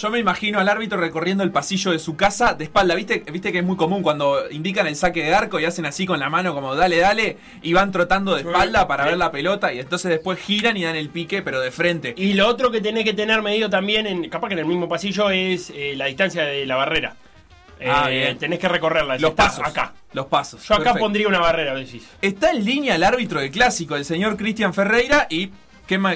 yo me imagino al árbitro recorriendo el pasillo de su casa de espalda. ¿Viste, Viste que es muy común cuando indican el saque de arco y hacen así con la mano como dale, dale, y van trotando de espalda para ver la pelota y entonces después giran y dan el pique, pero de frente. Y lo otro que tenés que tener medido también, en, capaz que en el mismo pasillo, es eh, la distancia de la barrera. Ah, Eh, bien. tenés que recorrerla. Los Está pasos. Acá. Los pasos. Yo acá Perfecto. pondría una barrera, decís. Está en línea el árbitro del clásico, el señor Cristian Ferreira, y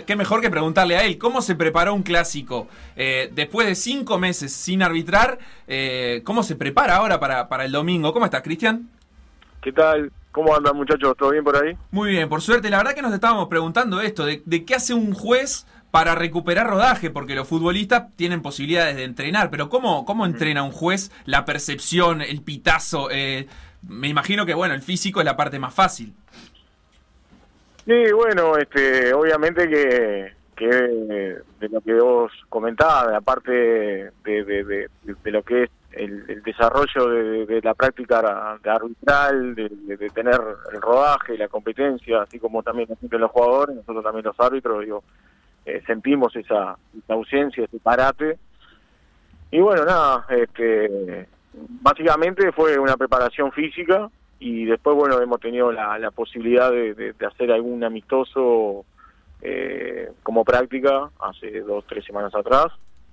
qué, mejor que preguntarle a él cómo se preparó un clásico Eh, después de cinco meses sin arbitrar. eh, ¿Cómo se prepara ahora para, para el domingo? ¿Cómo estás, Cristian? ¿Qué tal? ¿Cómo andan muchachos? ¿Todo bien por ahí? Muy bien, por suerte. La verdad que nos estábamos preguntando esto, de, de qué hace un juez para recuperar rodaje, porque los futbolistas tienen posibilidades de entrenar, pero ¿cómo, cómo entrena un juez la percepción, el pitazo? Eh, me imagino que, bueno, el físico es la parte más fácil. Sí, bueno, este, obviamente que, que de lo que vos comentabas, aparte de, de, lo que es el, el desarrollo de, la práctica arbitral, de, tener el rodaje, la competencia, así como también los jugadores, nosotros también los árbitros, digo, eh, sentimos esa, esa ausencia, ese parate. Y bueno, nada, este, básicamente fue una preparación física y después, bueno, hemos tenido la, la posibilidad de, de- de hacer algún amistoso eh, como práctica hace dos, tres semanas atrás,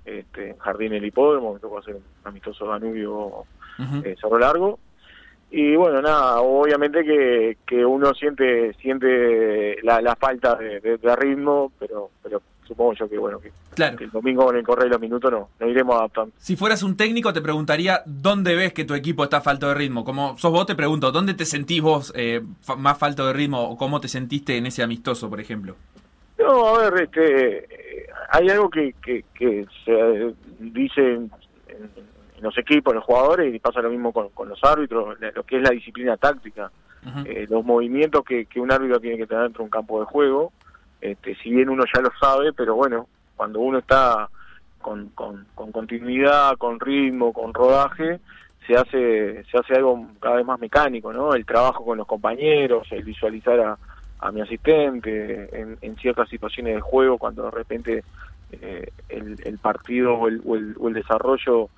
este, en Jardín el Hipódromo, me tocó hacer un amistoso Danubio Ujú. eh, Cerro Largo. Y bueno, nada, obviamente que, que uno siente siente la, la falta de, de- de ritmo, pero pero supongo yo que bueno que, Claro. que el domingo con el correr de los minutos no, nos iremos adaptando. Si fueras un técnico, te preguntaría dónde ves que tu equipo está falto de ritmo. Como sos vos, te pregunto, ¿dónde te sentís vos eh, más falto de ritmo o cómo te sentiste en ese amistoso, por ejemplo? No, a ver, este, eh, hay algo que, que, que se dice en, en- los equipos, en los jugadores, y pasa lo mismo con, con los árbitros, lo que es la disciplina táctica. Eh, los movimientos que, que un árbitro tiene que tener dentro de un campo de juego, este, si bien uno ya lo sabe, pero bueno, cuando uno está con, con, con continuidad, con ritmo, con rodaje, se hace se hace algo cada vez más mecánico, ¿no? El trabajo con los compañeros, el visualizar a, a mi asistente en, en ciertas situaciones de juego, cuando de repente eh, el, el partido o el, o el, o el desarrollo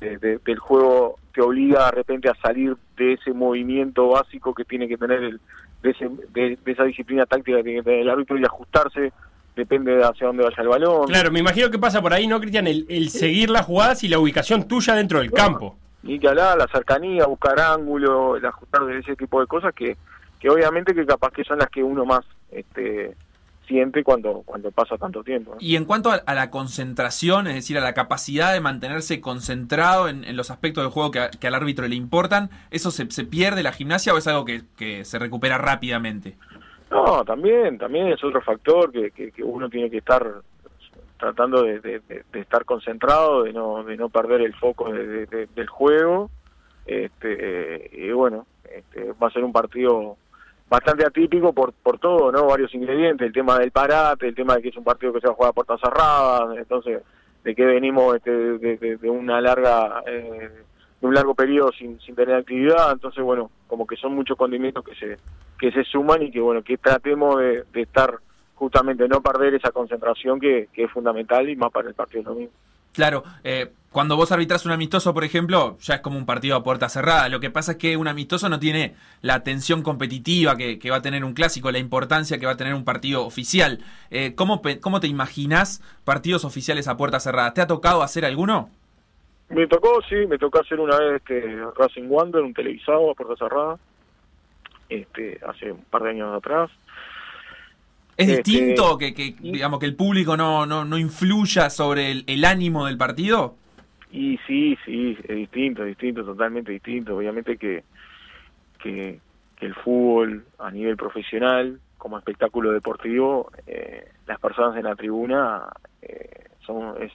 de- de- del juego te obliga de repente a salir de ese movimiento básico que tiene que tener el, de, ese- de- de esa disciplina táctica que tiene que tener el árbitro y ajustarse depende de hacia dónde vaya el balón. Claro, me imagino que pasa por ahí, ¿no, Cristian? El, el seguir las jugadas y la ubicación tuya dentro del campo. Ni que hablar, la cercanía, buscar ángulo, el ajustar de ese tipo de cosas que, que obviamente que capaz que son las que uno más este, siente cuando, cuando pasa tanto tiempo. ¿no? Y en cuanto a, a la concentración, es decir, a la capacidad de mantenerse concentrado en, en los aspectos del juego que, a- que al árbitro le importan, ¿eso se, se pierde la gimnasia o es algo que, que se recupera rápidamente? No, también, también es otro factor que, que, uno tiene que estar tratando de, de- de- estar concentrado, de no, de no perder el foco de- de- de- del juego. Este, y bueno, este, va a ser un partido bastante atípico por, por todo, ¿no? Varios ingredientes, el tema del parate, el tema de que es un partido que se va a jugar a puertas cerradas, entonces, de que venimos este, de, una larga, eh, de un largo periodo sin, sin tener actividad, entonces, bueno, como que son muchos condimentos que se, que se suman y que, bueno, que tratemos de, estar justamente, no perder esa concentración que, es fundamental y más para el partido domingo. Claro, eh, cuando vos arbitras un amistoso, por ejemplo, ya es como un partido a puerta cerrada. Lo que pasa es que un amistoso no tiene la tensión competitiva que, va a tener un clásico, la importancia que va a tener un partido oficial. Eh, ¿cómo, pe- ¿Cómo te imaginas partidos oficiales a puerta cerrada? ¿Te ha tocado hacer alguno? Me tocó, sí, me tocó hacer una vez este Racing Wander, un televisado a puerta cerrada, este, hace un par de años atrás. ¿Es Este, distinto que, que, digamos, que el público no, no, no influya sobre el, el ánimo del partido? Y sí, sí, es distinto, es distinto, totalmente distinto. Obviamente que, que, que el fútbol a nivel profesional, como espectáculo deportivo, eh, las personas en la tribuna eh, son es,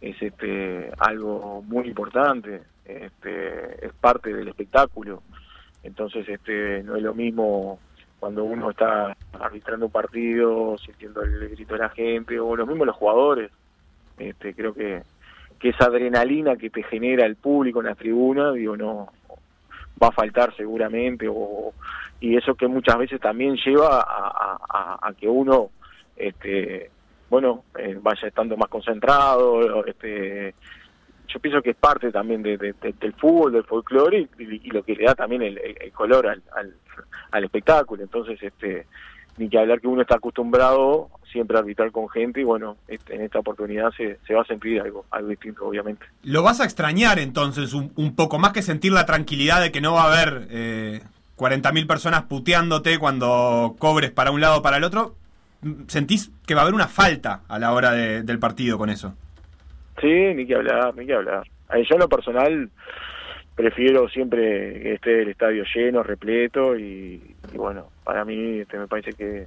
es este algo muy importante, este, es parte del espectáculo. Entonces, este, no es lo mismo cuando uno está arbitrando un partido, sintiendo el grito de la gente, o lo mismo los jugadores. Este, creo que, que esa adrenalina que te genera el público en la tribuna, digo, no va a faltar seguramente, o, y eso que muchas veces también lleva a, que uno este, bueno, eh, vaya estando más concentrado, este yo pienso que es parte también de, del fútbol, del folclore y, lo que le da también el, color al, al, espectáculo. Entonces, este ni que hablar que uno está acostumbrado siempre a arbitrar con gente y bueno, en esta oportunidad se, se, va a sentir algo, algo distinto, obviamente. ¿Lo vas a extrañar entonces un, un poco más que sentir la tranquilidad de que no va a haber eh, 40.000 personas puteándote cuando cobres para un lado o para el otro? ¿Sentís que va a haber una falta a la hora del partido con eso? Sí, ni que hablar, ni que hablar. Yo en lo personal prefiero siempre que esté el estadio lleno, repleto y, bueno, para mí este, me parece que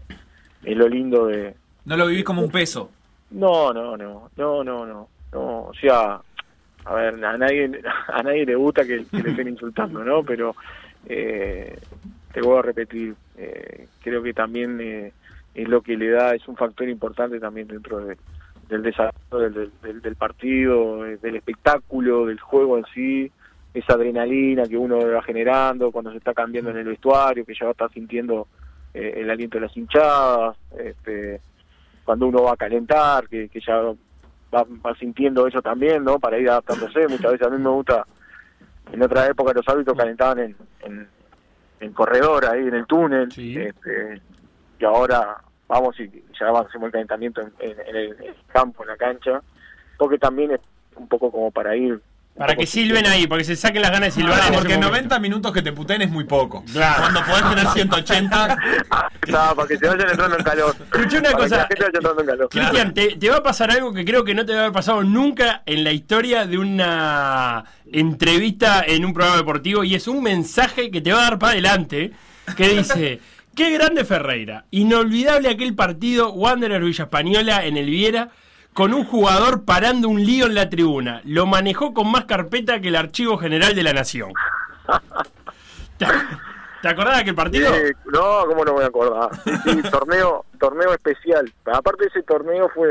es lo lindo de... ¿No lo vivís como un peso? No, no, no, no, no, no, no, o sea, a ver, a nadie, a nadie le gusta que, le estén insultando, ¿no? Pero eh, te voy a repetir, eh, creo que también eh, es lo que le da, es un factor importante también dentro de del desarrollo del, del, partido, eh, del espectáculo, del juego en sí, esa adrenalina que uno va generando cuando se está cambiando en el vestuario, que ya va a estar sintiendo eh, el aliento de las hinchadas, este, cuando uno va a calentar, que, que ya va, sintiendo eso también, ¿no? Para ir adaptándose. Muchas veces a mí me gusta, en otra época los árbitros calentaban en, en, en corredor, ahí en el túnel, este, y ahora vamos y ya avancemos el calentamiento en, el campo, en la cancha, porque también es un poco como para ir para que silben ahí, porque se saquen las ganas de silbar. porque 90 minutos que te puten es muy poco. Claro. Cuando podés tener 180. no, para que se vayan entrando en calor. Escuché una cosa. Cristian, te, te, va a pasar algo que creo que no te va a haber pasado nunca en la historia de una entrevista en un programa deportivo. Y es un mensaje que te va a dar para adelante. Que dice. Qué grande Ferreira. Inolvidable aquel partido Wanderer Villa Española en el Viera con un jugador parando un lío en la tribuna. Lo manejó con más carpeta que el Archivo General de la Nación. ¿Te, acordás de aquel partido? no, ¿cómo no me voy a acordar? Sí, torneo, torneo especial. Aparte ese torneo fue,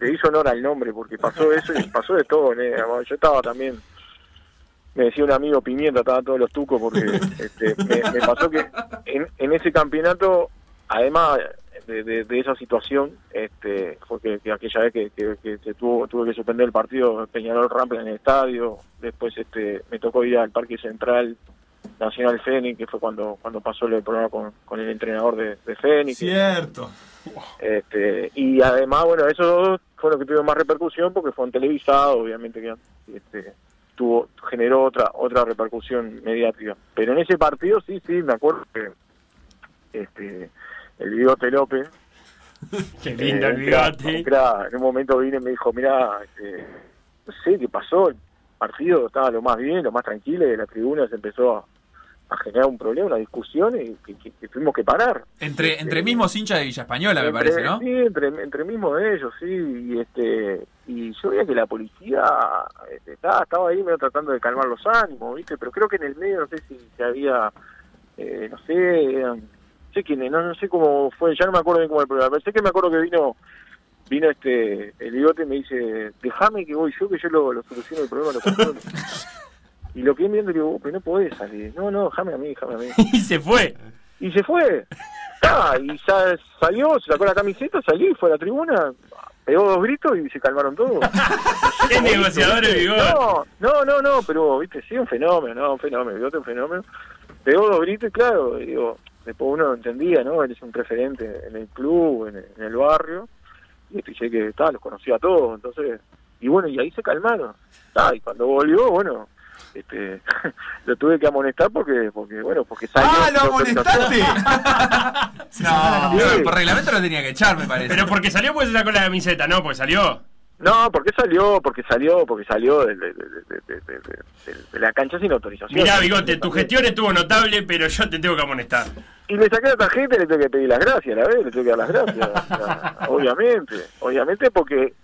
se hizo honor al nombre porque pasó eso y pasó de todo. Yo estaba también me decía un amigo Pimienta, estaban todos los tucos, porque este, me, pasó que en, en, ese campeonato, además de, esa situación, este, fue que, aquella vez que, que, tuvo, tuve que suspender el partido Peñarol Rampla en el estadio, después este, me tocó ir al Parque Central Nacional Fénix, que fue cuando cuando pasó el problema con, con el entrenador de, de Fénix. Cierto. Este, y además, bueno, esos dos fueron los que tuvieron más repercusión porque fueron televisados, obviamente que este, tuvo generó otra otra repercusión mediática. Pero en ese partido sí, sí, me acuerdo que este el bigote López Qué lindo el bigote. en un momento vine y me dijo, mira, este, no sé qué pasó, el partido estaba lo más bien, lo más tranquilo, y la tribuna se empezó a, a generar un problema, una discusión y que, tuvimos que parar. Entre este, entre mismos hinchas de Villa Española, me parece, ¿no? Sí, entre, entre mismos de ellos, sí. Y, este, y yo veía que la policía este, estaba, estaba ahí medio tratando de calmar los ánimos, ¿viste? Pero creo que en el medio, no sé si, se había, eh, no sé, no sé quién, no, no sé cómo fue, ya no me acuerdo bien cómo el programa, pero sé que me acuerdo que vino vino este el bigote y me dice, déjame que voy yo, que yo lo, lo soluciono el problema. Lo Y lo que viendo digo, pero no podés salir. No, no, déjame a mí, déjame a mí. y se fue. Y se fue. Ah, y ya salió, se sacó la camiseta, salí, fue a la tribuna, pegó dos gritos y se calmaron todos. ¿Qué negociador No, no, no, no, pero, viste, sí, un fenómeno, no, un fenómeno, bigote un fenómeno. Pegó dos gritos y claro, digo, después uno entendía, ¿no? Él es un referente en el club, en el, barrio, y sé que, está, los conocía a todos, entonces, y bueno, y ahí se calmaron. Ah, y cuando volvió, bueno, este, lo tuve que amonestar porque, porque bueno, porque salió. ¡Ah, lo amonestaste! no, por reglamento lo tenía que echar, me parece. Pero porque salió, pues se sacó la camiseta, ¿no? Porque salió. No, porque salió, porque salió, porque salió de, la cancha sin autorización. Mirá, Bigote, tu gestión estuvo notable, pero yo te tengo que amonestar. Y le saqué la tarjeta y le tengo que pedir las gracias, la vez, le tengo que dar las gracias. obviamente, obviamente porque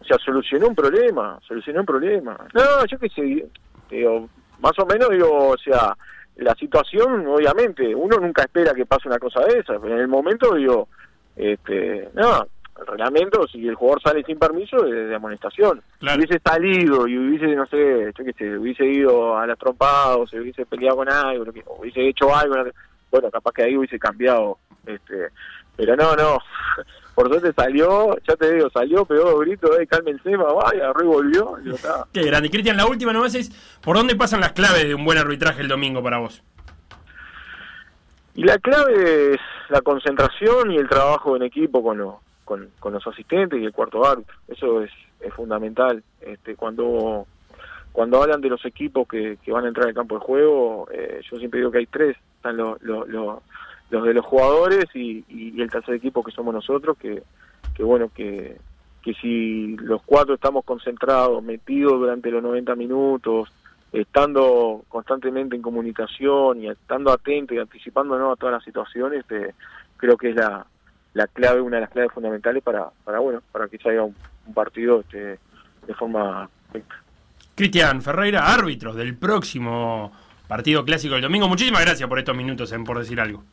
o sea, solucionó un problema, solucionó un problema. No, yo qué sé, Digo, más o menos, digo, o sea, la situación, obviamente, uno nunca espera que pase una cosa de esa, pero en el momento, digo, este, no, el reglamento, si el jugador sale sin permiso, es de amonestación. Si hubiese salido y hubiese, no sé, yo qué sé, hubiese ido a las trompadas, o se hubiese peleado con algo, o hubiese hecho algo, bueno, capaz que ahí hubiese cambiado, este, pero no, no, por suerte salió, ya te digo, salió, pegó dos gritos, eh, cálmense, y agarró y volvió. Y Qué grande. Cristian, la última nomás es, ¿por dónde pasan las claves de un buen arbitraje el domingo para vos? Y la clave es la concentración y el trabajo en equipo con, con, los asistentes y el cuarto árbitro. Eso es, fundamental. Este, cuando cuando hablan de los equipos que, van a entrar al campo de juego, eh, yo siempre digo que hay tres. Están los, los, los, de los jugadores y, y, el tercer equipo que somos nosotros, que, que bueno, que, que si los cuatro estamos concentrados, metidos durante los 90 minutos, estando constantemente en comunicación y estando atentos y anticipándonos a todas las situaciones, eh, creo que es la, la clave, una de las claves fundamentales para, para bueno, para que salga un, un partido este, de forma. Cristian Ferreira, árbitro del próximo partido clásico del domingo. Muchísimas gracias por estos minutos, en por decir algo.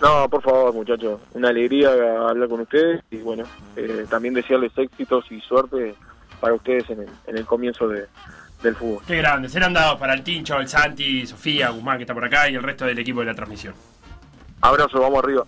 No, por favor, muchachos. Una alegría hablar con ustedes y bueno, eh, también desearles éxitos y suerte para ustedes en el, en el comienzo de, del fútbol. Qué grande. Serán dados para el Tincho, el Santi, Sofía, Guzmán que está por acá y el resto del equipo de la transmisión. Abrazo, vamos arriba.